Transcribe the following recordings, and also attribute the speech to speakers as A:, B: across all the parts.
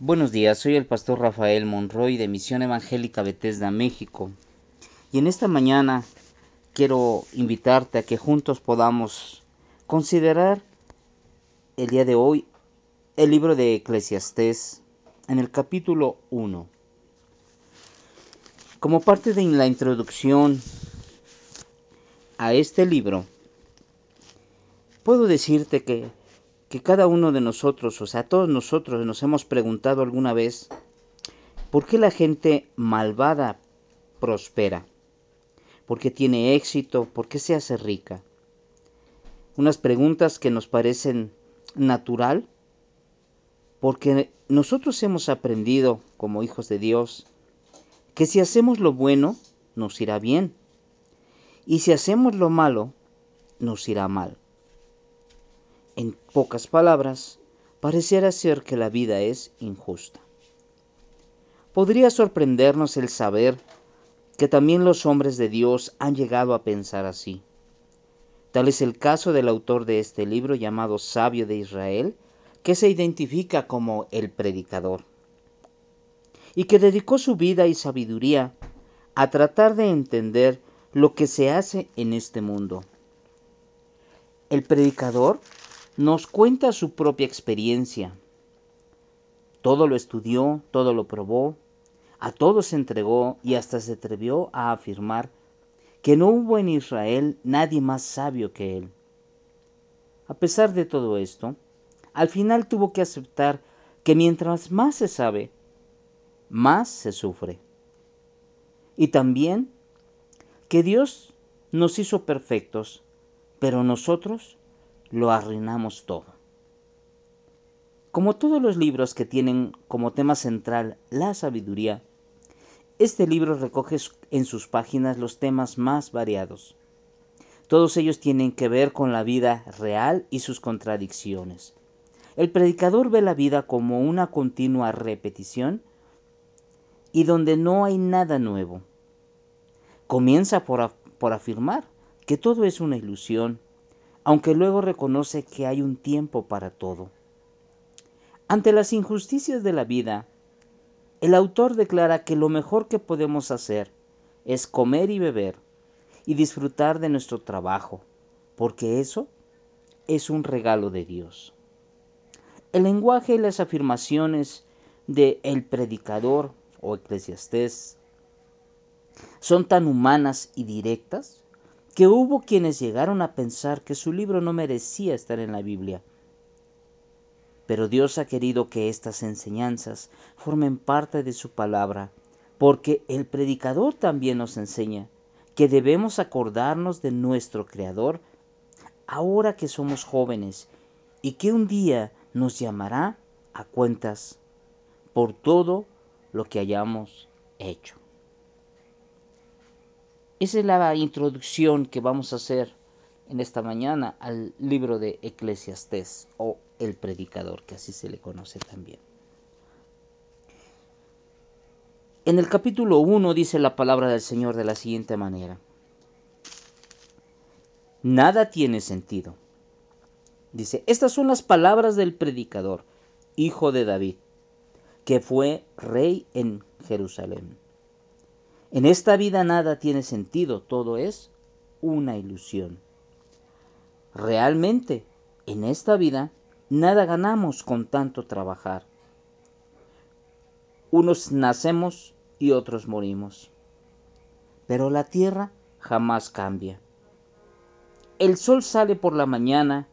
A: Buenos días, soy el pastor Rafael Monroy de Misión Evangélica Bethesda, México. Y en esta mañana quiero invitarte a que juntos podamos considerar el día de hoy el libro de Eclesiastés en el capítulo 1. Como parte de la introducción a este libro, puedo decirte que que cada uno de nosotros, o sea, todos nosotros nos hemos preguntado alguna vez, ¿por qué la gente malvada prospera? ¿Por qué tiene éxito? ¿Por qué se hace rica? Unas preguntas que nos parecen natural, porque nosotros hemos aprendido como hijos de Dios que si hacemos lo bueno, nos irá bien, y si hacemos lo malo, nos irá mal. En pocas palabras, pareciera ser que la vida es injusta. Podría sorprendernos el saber que también los hombres de Dios han llegado a pensar así. Tal es el caso del autor de este libro llamado Sabio de Israel, que se identifica como el predicador, y que dedicó su vida y sabiduría a tratar de entender lo que se hace en este mundo. El predicador nos cuenta su propia experiencia. Todo lo estudió, todo lo probó, a todo se entregó y hasta se atrevió a afirmar que no hubo en Israel nadie más sabio que él. A pesar de todo esto, al final tuvo que aceptar que mientras más se sabe, más se sufre. Y también que Dios nos hizo perfectos, pero nosotros lo arruinamos todo. Como todos los libros que tienen como tema central la sabiduría, este libro recoge en sus páginas los temas más variados. Todos ellos tienen que ver con la vida real y sus contradicciones. El predicador ve la vida como una continua repetición y donde no hay nada nuevo. Comienza por, por afirmar que todo es una ilusión, aunque luego reconoce que hay un tiempo para todo. Ante las injusticias de la vida, el autor declara que lo mejor que podemos hacer es comer y beber y disfrutar de nuestro trabajo, porque eso es un regalo de Dios. El lenguaje y las afirmaciones de el predicador o eclesiastés son tan humanas y directas que hubo quienes llegaron a pensar que su libro no merecía estar en la Biblia. Pero Dios ha querido que estas enseñanzas formen parte de su palabra, porque el predicador también nos enseña que debemos acordarnos de nuestro Creador ahora que somos jóvenes y que un día nos llamará a cuentas por todo lo que hayamos hecho. Esa es la introducción que vamos a hacer en esta mañana al libro de Eclesiastés o el predicador, que así se le conoce también. En el capítulo 1 dice la palabra del Señor de la siguiente manera. Nada tiene sentido. Dice, estas son las palabras del predicador, hijo de David, que fue rey en Jerusalén. En esta vida nada tiene sentido, todo es una ilusión. Realmente, en esta vida, nada ganamos con tanto trabajar. Unos nacemos y otros morimos. Pero la tierra jamás cambia. El sol sale por la mañana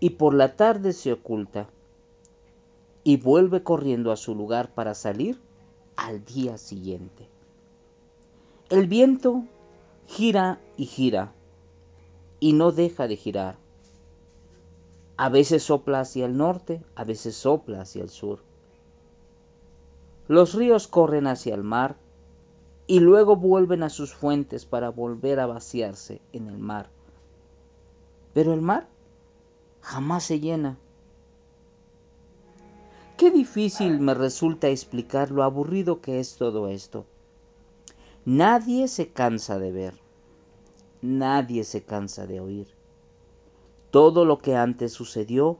A: y por la tarde se oculta y vuelve corriendo a su lugar para salir al día siguiente. El viento gira y gira y no deja de girar. A veces sopla hacia el norte, a veces sopla hacia el sur. Los ríos corren hacia el mar y luego vuelven a sus fuentes para volver a vaciarse en el mar. Pero el mar jamás se llena. Qué difícil me resulta explicar lo aburrido que es todo esto. Nadie se cansa de ver, nadie se cansa de oír. Todo lo que antes sucedió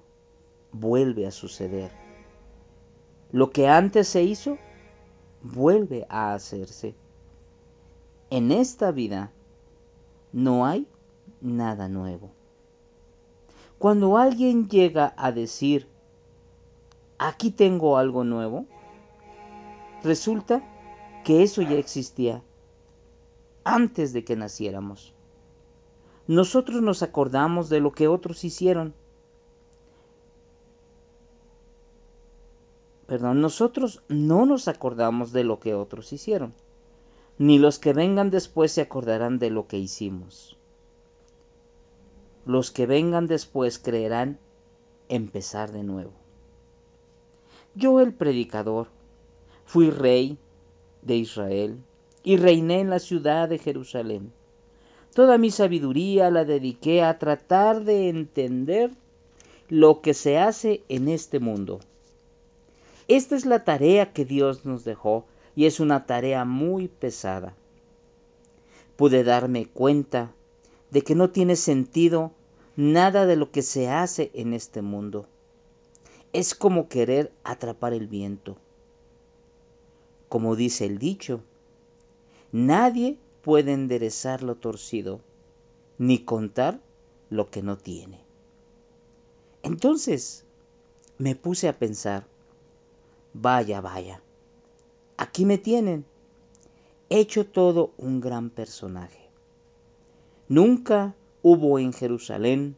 A: vuelve a suceder. Lo que antes se hizo, vuelve a hacerse. En esta vida no hay nada nuevo. Cuando alguien llega a decir, aquí tengo algo nuevo, resulta que eso ya existía antes de que naciéramos. Nosotros nos acordamos de lo que otros hicieron. Perdón, nosotros no nos acordamos de lo que otros hicieron, ni los que vengan después se acordarán de lo que hicimos. Los que vengan después creerán empezar de nuevo. Yo el predicador fui rey de Israel y reiné en la ciudad de Jerusalén. Toda mi sabiduría la dediqué a tratar de entender lo que se hace en este mundo. Esta es la tarea que Dios nos dejó y es una tarea muy pesada. Pude darme cuenta de que no tiene sentido nada de lo que se hace en este mundo. Es como querer atrapar el viento. Como dice el dicho, nadie puede enderezar lo torcido, ni contar lo que no tiene. Entonces me puse a pensar, vaya, vaya, aquí me tienen, hecho todo un gran personaje. Nunca hubo en Jerusalén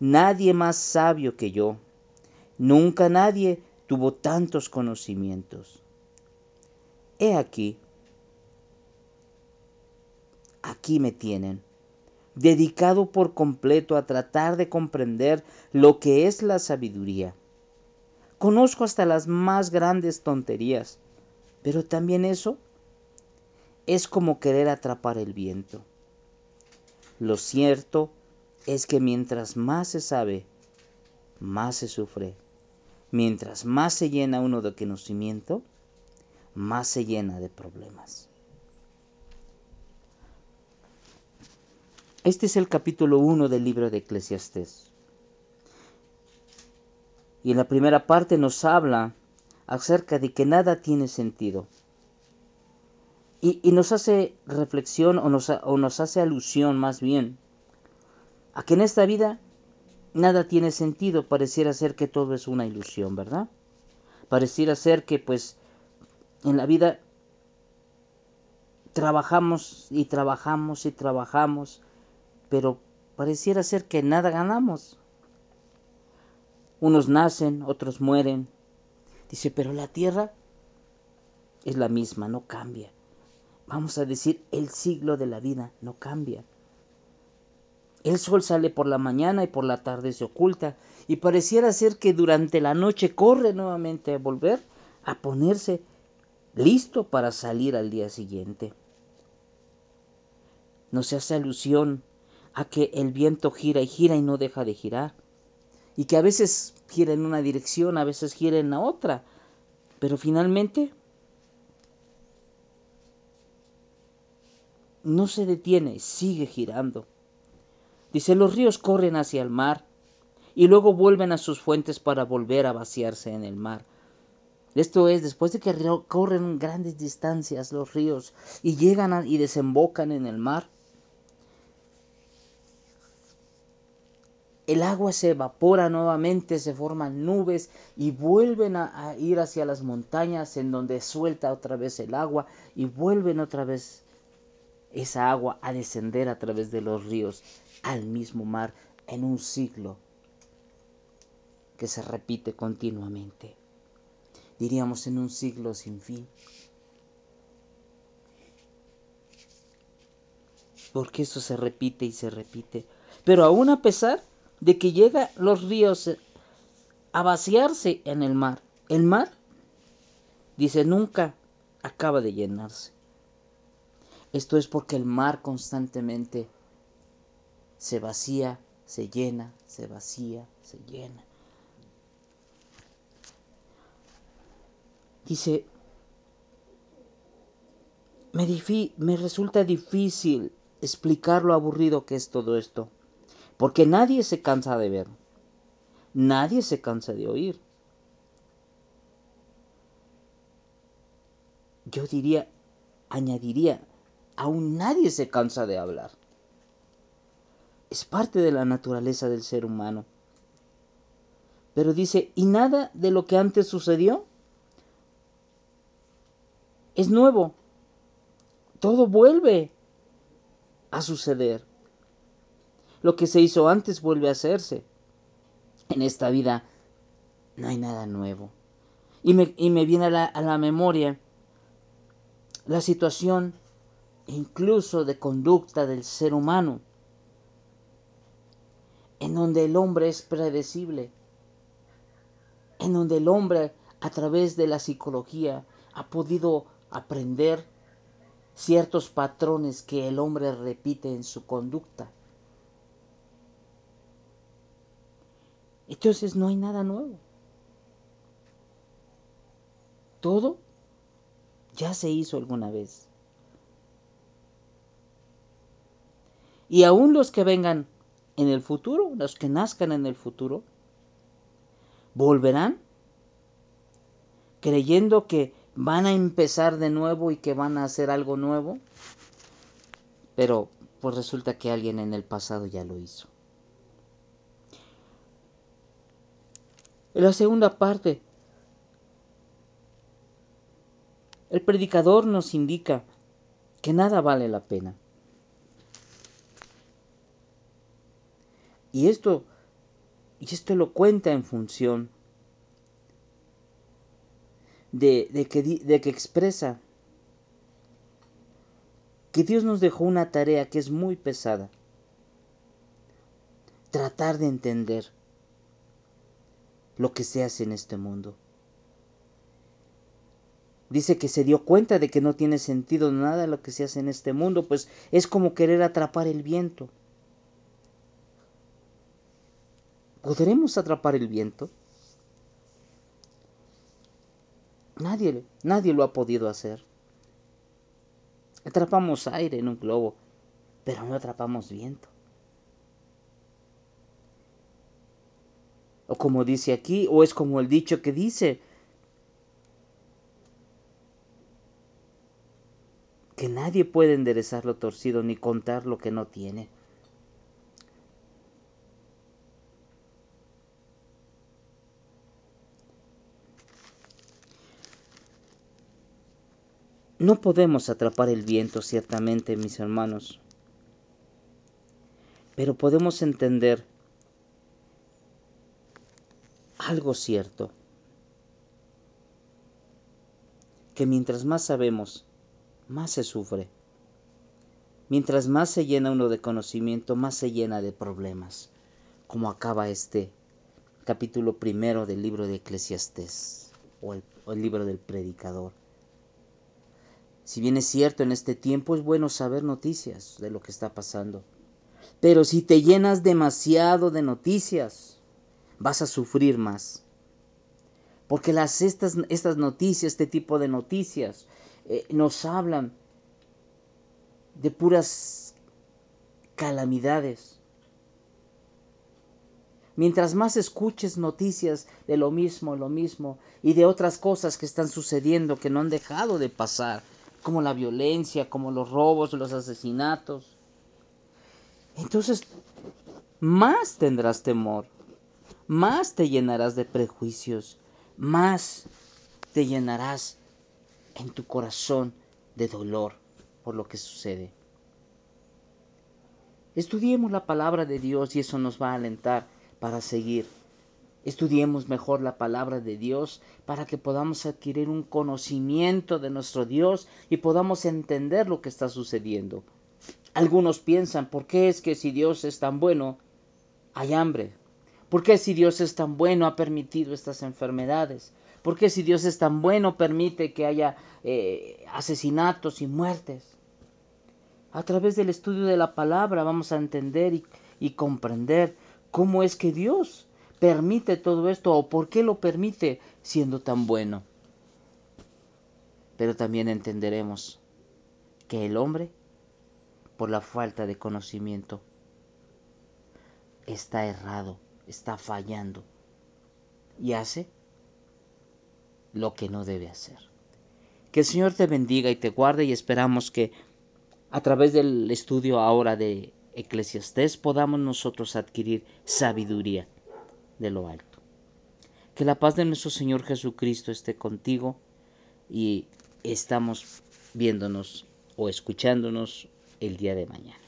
A: nadie más sabio que yo, nunca nadie tuvo tantos conocimientos. He aquí aquí me tienen, dedicado por completo a tratar de comprender lo que es la sabiduría. Conozco hasta las más grandes tonterías, pero también eso es como querer atrapar el viento. Lo cierto es que mientras más se sabe, más se sufre. Mientras más se llena uno de conocimiento, más se llena de problemas. Este es el capítulo 1 del libro de Eclesiastés. Y en la primera parte nos habla acerca de que nada tiene sentido. Y, nos hace reflexión o nos, o nos hace alusión más bien a que en esta vida nada tiene sentido, pareciera ser que todo es una ilusión, ¿verdad? Pareciera ser que pues en la vida trabajamos y trabajamos y trabajamos pero pareciera ser que nada ganamos. Unos nacen, otros mueren. Dice, pero la tierra es la misma, no cambia. Vamos a decir, el siglo de la vida no cambia. El sol sale por la mañana y por la tarde se oculta, y pareciera ser que durante la noche corre nuevamente a volver a ponerse listo para salir al día siguiente. No se hace alusión a que el viento gira y gira y no deja de girar. Y que a veces gira en una dirección, a veces gira en la otra. Pero finalmente no se detiene, sigue girando. Dice, los ríos corren hacia el mar y luego vuelven a sus fuentes para volver a vaciarse en el mar. Esto es, después de que corren grandes distancias los ríos y llegan y desembocan en el mar, el agua se evapora nuevamente, se forman nubes y vuelven a, ir hacia las montañas en donde suelta otra vez el agua y vuelven otra vez esa agua a descender a través de los ríos al mismo mar en un ciclo que se repite continuamente. Diríamos en un siglo sin fin. Porque eso se repite y se repite. Pero aún a pesar de que llega los ríos a vaciarse en el mar. El mar, dice, nunca acaba de llenarse. Esto es porque el mar constantemente se vacía, se llena, se vacía, se llena. Dice, me, me resulta difícil explicar lo aburrido que es todo esto. Porque nadie se cansa de ver. Nadie se cansa de oír. yo diría, añadiría, aún nadie se cansa de hablar. Es parte de la naturaleza del ser humano. Pero dice, ¿y nada de lo que antes sucedió? Es nuevo. Todo vuelve a suceder. Lo que se hizo antes vuelve a hacerse. En esta vida no hay nada nuevo. Y me, y me viene a la, a la memoria la situación incluso de conducta del ser humano, en donde el hombre es predecible, en donde el hombre a través de la psicología ha podido aprender ciertos patrones que el hombre repite en su conducta. Entonces no hay nada nuevo. Todo ya se hizo alguna vez. Y aún los que vengan en el futuro, los que nazcan en el futuro, volverán creyendo que van a empezar de nuevo y que van a hacer algo nuevo, pero pues resulta que alguien en el pasado ya lo hizo. La segunda parte, el predicador nos indica que nada vale la pena. Y esto, y esto lo cuenta en función de, de, que, de que expresa que Dios nos dejó una tarea que es muy pesada. Tratar de entender lo que se hace en este mundo. Dice que se dio cuenta de que no tiene sentido nada lo que se hace en este mundo, pues es como querer atrapar el viento. ¿Podremos atrapar el viento? Nadie, nadie lo ha podido hacer. Atrapamos aire en un globo, pero no atrapamos viento. O como dice aquí, o es como el dicho que dice, que nadie puede enderezar lo torcido ni contar lo que no tiene. No podemos atrapar el viento, ciertamente, mis hermanos, pero podemos entender algo cierto, que mientras más sabemos, más se sufre. Mientras más se llena uno de conocimiento, más se llena de problemas, como acaba este capítulo primero del libro de Eclesiastés o el, o el libro del predicador. Si bien es cierto, en este tiempo es bueno saber noticias de lo que está pasando, pero si te llenas demasiado de noticias, vas a sufrir más. Porque las, estas, estas noticias, este tipo de noticias, eh, nos hablan de puras calamidades. Mientras más escuches noticias de lo mismo, lo mismo, y de otras cosas que están sucediendo que no han dejado de pasar, como la violencia, como los robos, los asesinatos, entonces más tendrás temor, más te llenarás de prejuicios, más te llenarás en tu corazón de dolor por lo que sucede. Estudiemos la palabra de Dios y eso nos va a alentar para seguir. Estudiemos mejor la palabra de Dios para que podamos adquirir un conocimiento de nuestro Dios y podamos entender lo que está sucediendo. Algunos piensan, ¿por qué es que si Dios es tan bueno, hay hambre? ¿Por qué si Dios es tan bueno ha permitido estas enfermedades? ¿Por qué si Dios es tan bueno permite que haya eh, asesinatos y muertes? A través del estudio de la palabra vamos a entender y, y comprender cómo es que Dios permite todo esto o por qué lo permite siendo tan bueno. Pero también entenderemos que el hombre, por la falta de conocimiento, está errado, está fallando y hace lo que no debe hacer. Que el Señor te bendiga y te guarde y esperamos que a través del estudio ahora de Eclesiastés podamos nosotros adquirir sabiduría de lo alto. Que la paz de nuestro Señor Jesucristo esté contigo y estamos viéndonos o escuchándonos el día de mañana,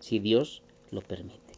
A: si Dios lo permite.